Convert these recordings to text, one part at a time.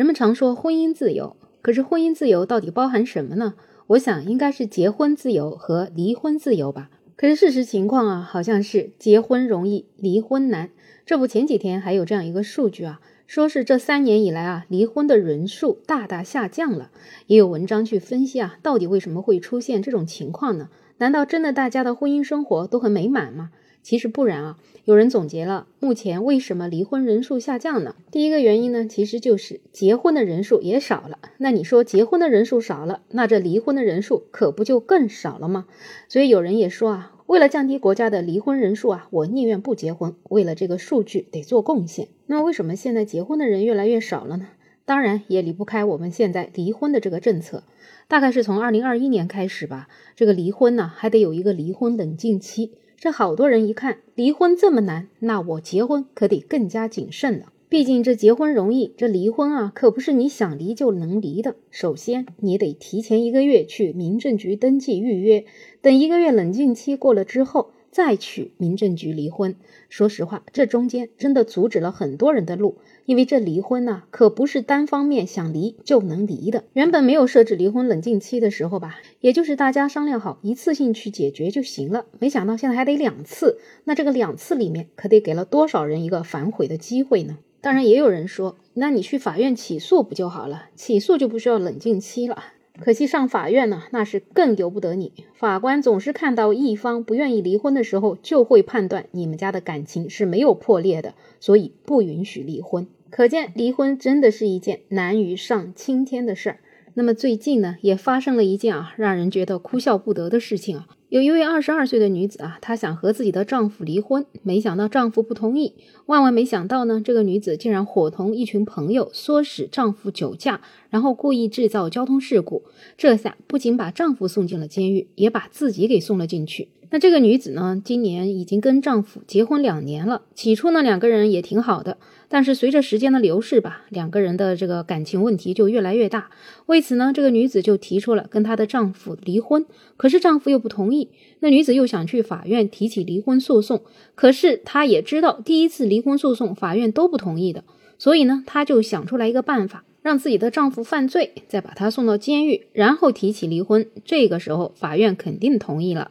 人们常说婚姻自由，可是婚姻自由到底包含什么呢？我想应该是结婚自由和离婚自由吧。可是事实情况啊，好像是结婚容易，离婚难。这不，前几天还有这样一个数据啊，说是这三年以来啊，离婚的人数大大下降了。也有文章去分析啊，到底为什么会出现这种情况呢？难道真的大家的婚姻生活都很美满吗？其实不然啊，有人总结了目前为什么离婚人数下降呢？第一个原因呢，其实就是结婚的人数也少了。那你说结婚的人数少了，那这离婚的人数可不就更少了吗？所以有人也说啊，为了降低国家的离婚人数啊，我宁愿不结婚，为了这个数据得做贡献。那为什么现在结婚的人越来越少了呢？当然也离不开我们现在离婚的这个政策，大概是从二零二一年开始吧，这个离婚呢还得有一个离婚冷静期。这好多人一看离婚这么难，那我结婚可得更加谨慎了。毕竟这结婚容易，这离婚啊可不是你想离就能离的。首先你得提前一个月去民政局登记预约，等一个月冷静期过了之后。再去民政局离婚，说实话，这中间真的阻止了很多人的路，因为这离婚呢，可不是单方面想离就能离的。原本没有设置离婚冷静期的时候吧，也就是大家商量好一次性去解决就行了。没想到现在还得两次，那这个两次里面可得给了多少人一个反悔的机会呢？当然，也有人说，那你去法院起诉不就好了？起诉就不需要冷静期了。可惜上法院呢，那是更由不得你。法官总是看到一方不愿意离婚的时候，就会判断你们家的感情是没有破裂的，所以不允许离婚。可见离婚真的是一件难于上青天的事儿。那么最近呢，也发生了一件啊，让人觉得哭笑不得的事情啊。有一位二十二岁的女子啊，她想和自己的丈夫离婚，没想到丈夫不同意。万万没想到呢，这个女子竟然伙同一群朋友唆使丈夫酒驾，然后故意制造交通事故。这下不仅把丈夫送进了监狱，也把自己给送了进去。那这个女子呢，今年已经跟丈夫结婚两年了。起初呢，两个人也挺好的，但是随着时间的流逝吧，两个人的这个感情问题就越来越大。为此呢，这个女子就提出了跟她的丈夫离婚，可是丈夫又不同意那女子又想去法院提起离婚诉讼，可是她也知道第一次离婚诉讼法院都不同意的，所以呢，她就想出来一个办法，让自己的丈夫犯罪，再把他送到监狱，然后提起离婚。这个时候，法院肯定同意了。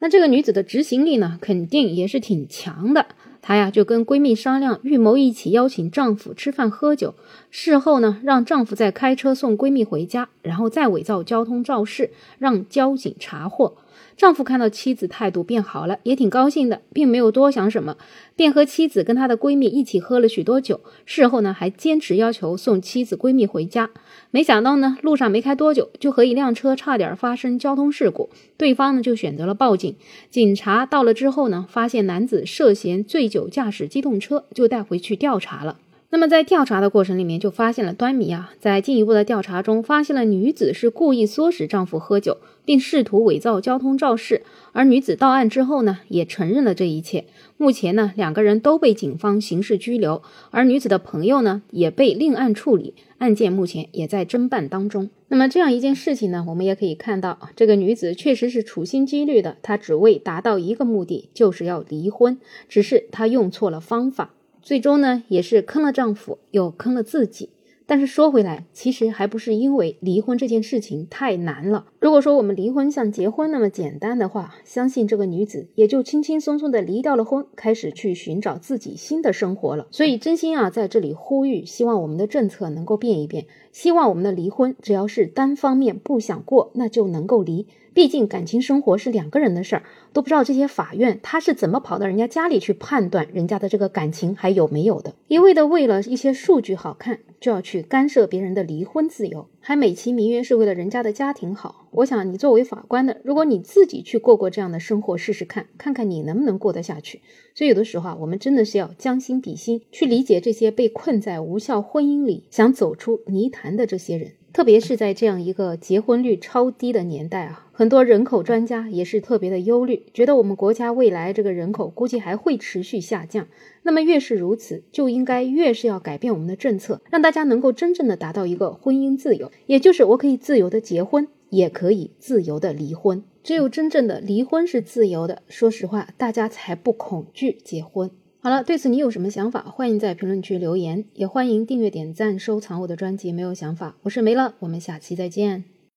那这个女子的执行力呢，肯定也是挺强的。她呀就跟闺蜜商量，预谋一起邀请丈夫吃饭喝酒，事后呢让丈夫再开车送闺蜜回家，然后再伪造交通肇事，让交警查获。丈夫看到妻子态度变好了，也挺高兴的，并没有多想什么，便和妻子跟她的闺蜜一起喝了许多酒。事后呢，还坚持要求送妻子闺蜜回家。没想到呢，路上没开多久，就和一辆车差点发生交通事故。对方呢，就选择了报警。警察到了之后呢，发现男子涉嫌醉酒驾驶机动车，就带回去调查了。那么在调查的过程里面就发现了端倪啊，在进一步的调查中发现了女子是故意唆使丈夫喝酒，并试图伪造交通肇事，而女子到案之后呢，也承认了这一切。目前呢，两个人都被警方刑事拘留，而女子的朋友呢也被另案处理，案件目前也在侦办当中。那么这样一件事情呢，我们也可以看到，这个女子确实是处心积虑的，她只为达到一个目的，就是要离婚，只是她用错了方法。最终呢，也是坑了丈夫，又坑了自己。但是说回来，其实还不是因为离婚这件事情太难了。如果说我们离婚像结婚那么简单的话，相信这个女子也就轻轻松松的离掉了婚，开始去寻找自己新的生活了。所以真心啊，在这里呼吁，希望我们的政策能够变一变，希望我们的离婚只要是单方面不想过，那就能够离。毕竟感情生活是两个人的事儿，都不知道这些法院他是怎么跑到人家家里去判断人家的这个感情还有没有的，一味的为了一些数据好看就要去干涉别人的离婚自由，还美其名曰是为了人家的家庭好。我想你作为法官的，如果你自己去过过这样的生活试试看，看看你能不能过得下去。所以有的时候啊，我们真的是要将心比心，去理解这些被困在无效婚姻里想走出泥潭的这些人。特别是在这样一个结婚率超低的年代啊，很多人口专家也是特别的忧虑，觉得我们国家未来这个人口估计还会持续下降。那么越是如此，就应该越是要改变我们的政策，让大家能够真正的达到一个婚姻自由，也就是我可以自由的结婚，也可以自由的离婚。只有真正的离婚是自由的，说实话，大家才不恐惧结婚。好了，对此你有什么想法？欢迎在评论区留言，也欢迎订阅、点赞、收藏我的专辑。没有想法，我是梅乐，我们下期再见。